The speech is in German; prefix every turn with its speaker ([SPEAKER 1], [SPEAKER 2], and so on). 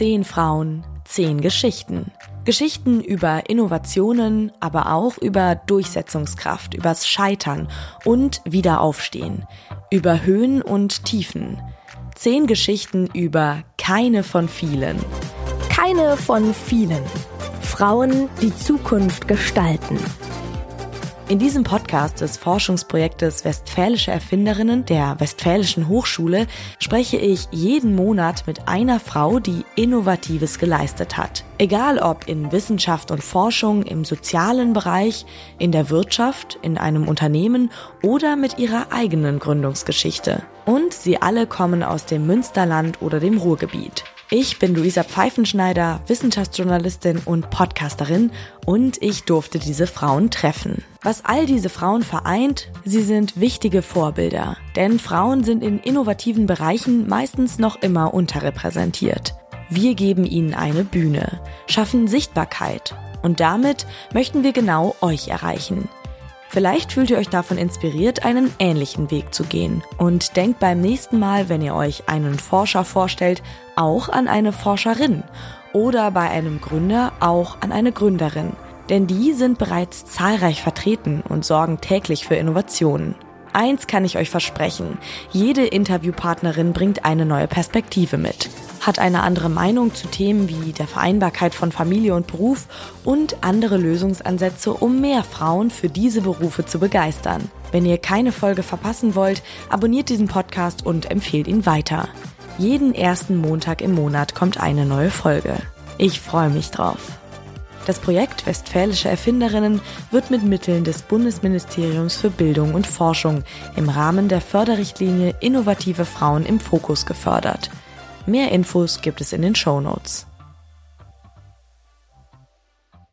[SPEAKER 1] Zehn Frauen, zehn Geschichten. Geschichten über Innovationen, aber auch über Durchsetzungskraft, übers Scheitern und Wiederaufstehen, über Höhen und Tiefen. Zehn Geschichten über keine von vielen.
[SPEAKER 2] Keine von vielen. Frauen, die Zukunft gestalten.
[SPEAKER 1] In diesem Podcast des Forschungsprojektes Westfälische Erfinderinnen der Westfälischen Hochschule spreche ich jeden Monat mit einer Frau, die Innovatives geleistet hat. Egal ob in Wissenschaft und Forschung, im sozialen Bereich, in der Wirtschaft, in einem Unternehmen oder mit ihrer eigenen Gründungsgeschichte. Und sie alle kommen aus dem Münsterland oder dem Ruhrgebiet. Ich bin Luisa Pfeifenschneider, Wissenschaftsjournalistin und Podcasterin und ich durfte diese Frauen treffen. Was all diese Frauen vereint, sie sind wichtige Vorbilder, denn Frauen sind in innovativen Bereichen meistens noch immer unterrepräsentiert. Wir geben ihnen eine Bühne, schaffen Sichtbarkeit und damit möchten wir genau euch erreichen. Vielleicht fühlt ihr euch davon inspiriert, einen ähnlichen Weg zu gehen. Und denkt beim nächsten Mal, wenn ihr euch einen Forscher vorstellt, auch an eine Forscherin oder bei einem Gründer auch an eine Gründerin. Denn die sind bereits zahlreich vertreten und sorgen täglich für Innovationen. Eins kann ich euch versprechen, jede Interviewpartnerin bringt eine neue Perspektive mit, hat eine andere Meinung zu Themen wie der Vereinbarkeit von Familie und Beruf und andere Lösungsansätze, um mehr Frauen für diese Berufe zu begeistern. Wenn ihr keine Folge verpassen wollt, abonniert diesen Podcast und empfehlt ihn weiter. Jeden ersten Montag im Monat kommt eine neue Folge. Ich freue mich drauf. Das Projekt Westfälische Erfinderinnen wird mit Mitteln des Bundesministeriums für Bildung und Forschung im Rahmen der Förderrichtlinie Innovative Frauen im Fokus gefördert. Mehr Infos gibt es in den Show Notes.